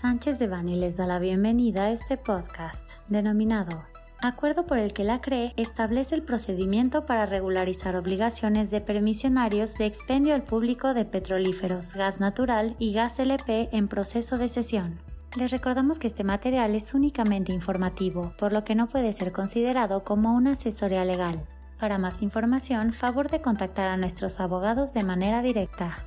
Sánchez de Bani les da la bienvenida a este podcast, denominado Acuerdo por el que la CRE establece el procedimiento para regularizar obligaciones de permisionarios de expendio al público de petrolíferos, gas natural y gas LP en proceso de cesión. Les recordamos que este material es únicamente informativo, por lo que no puede ser considerado como una asesoría legal. Para más información, favor de contactar a nuestros abogados de manera directa.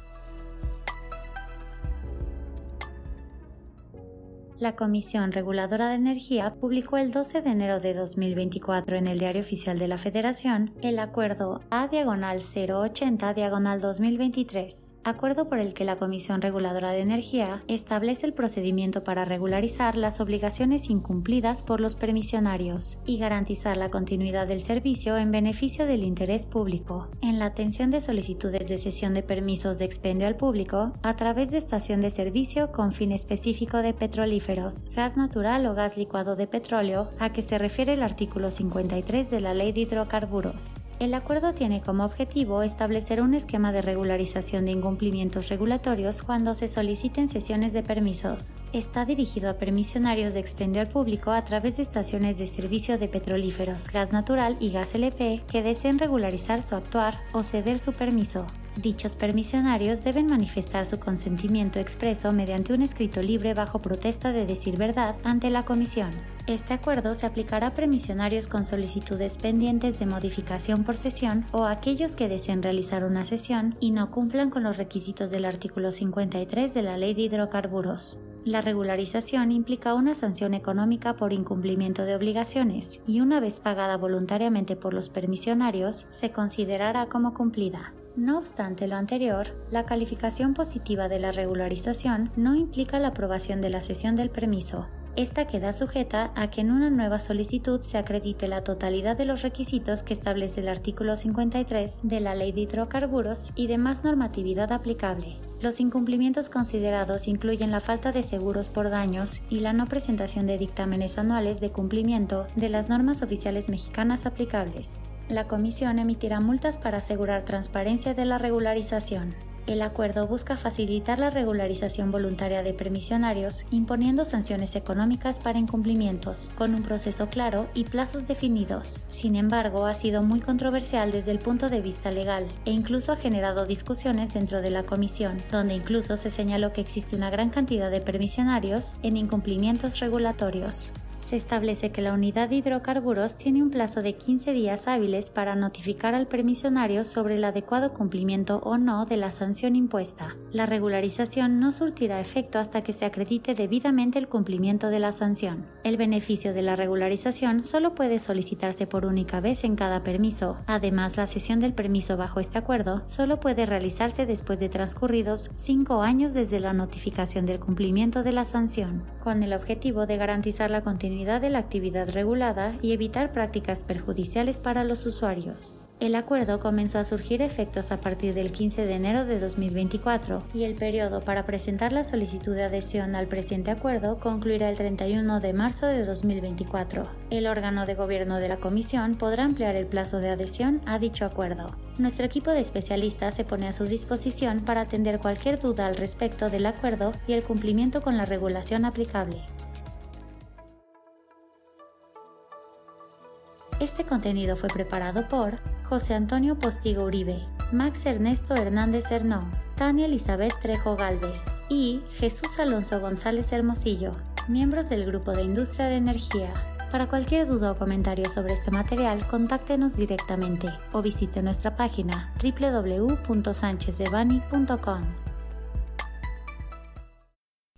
La Comisión Reguladora de Energía publicó el 12 de enero de 2024 en el Diario Oficial de la Federación el Acuerdo A Diagonal 080 Diagonal 2023 acuerdo por el que la Comisión Reguladora de Energía establece el procedimiento para regularizar las obligaciones incumplidas por los permisionarios y garantizar la continuidad del servicio en beneficio del interés público, en la atención de solicitudes de cesión de permisos de expendio al público a través de estación de servicio con fin específico de petrolíferos, gas natural o gas licuado de petróleo, a que se refiere el artículo 53 de la Ley de Hidrocarburos. El acuerdo tiene como objetivo establecer un esquema de regularización de incumplimientos regulatorios cuando se soliciten sesiones de permisos. Está dirigido a permisionarios de expendio al público a través de estaciones de servicio de petrolíferos, gas natural y gas LP que deseen regularizar su actuar o ceder su permiso. Dichos permisionarios deben manifestar su consentimiento expreso mediante un escrito libre bajo protesta de decir verdad ante la Comisión. Este acuerdo se aplicará a permisionarios con solicitudes pendientes de modificación por sesión o a aquellos que deseen realizar una sesión y no cumplan con los requisitos del artículo 53 de la Ley de Hidrocarburos. La regularización implica una sanción económica por incumplimiento de obligaciones y una vez pagada voluntariamente por los permisionarios, se considerará como cumplida. No obstante lo anterior, la calificación positiva de la regularización no implica la aprobación de la cesión del permiso. Esta queda sujeta a que en una nueva solicitud se acredite la totalidad de los requisitos que establece el artículo 53 de la Ley de Hidrocarburos y demás normatividad aplicable. Los incumplimientos considerados incluyen la falta de seguros por daños y la no presentación de dictámenes anuales de cumplimiento de las normas oficiales mexicanas aplicables. La Comisión emitirá multas para asegurar transparencia de la regularización. El acuerdo busca facilitar la regularización voluntaria de permisionarios, imponiendo sanciones económicas para incumplimientos, con un proceso claro y plazos definidos. Sin embargo, ha sido muy controversial desde el punto de vista legal e incluso ha generado discusiones dentro de la Comisión, donde incluso se señaló que existe una gran cantidad de permisionarios en incumplimientos regulatorios se establece que la unidad de hidrocarburos tiene un plazo de 15 días hábiles para notificar al permisionario sobre el adecuado cumplimiento o no de la sanción impuesta. La regularización no surtirá efecto hasta que se acredite debidamente el cumplimiento de la sanción. El beneficio de la regularización solo puede solicitarse por única vez en cada permiso. Además, la cesión del permiso bajo este acuerdo solo puede realizarse después de transcurridos cinco años desde la notificación del cumplimiento de la sanción, con el objetivo de garantizar la de la actividad regulada y evitar prácticas perjudiciales para los usuarios. El acuerdo comenzó a surgir efectos a partir del 15 de enero de 2024 y el periodo para presentar la solicitud de adhesión al presente acuerdo concluirá el 31 de marzo de 2024. El órgano de gobierno de la Comisión podrá ampliar el plazo de adhesión a dicho acuerdo. Nuestro equipo de especialistas se pone a su disposición para atender cualquier duda al respecto del acuerdo y el cumplimiento con la regulación aplicable. Este contenido fue preparado por José Antonio Postigo Uribe, Max Ernesto Hernández Hernó, Tania Elizabeth Trejo Galvez y Jesús Alonso González Hermosillo, miembros del Grupo de Industria de Energía. Para cualquier duda o comentario sobre este material, contáctenos directamente o visite nuestra página www.sanchezdevani.com.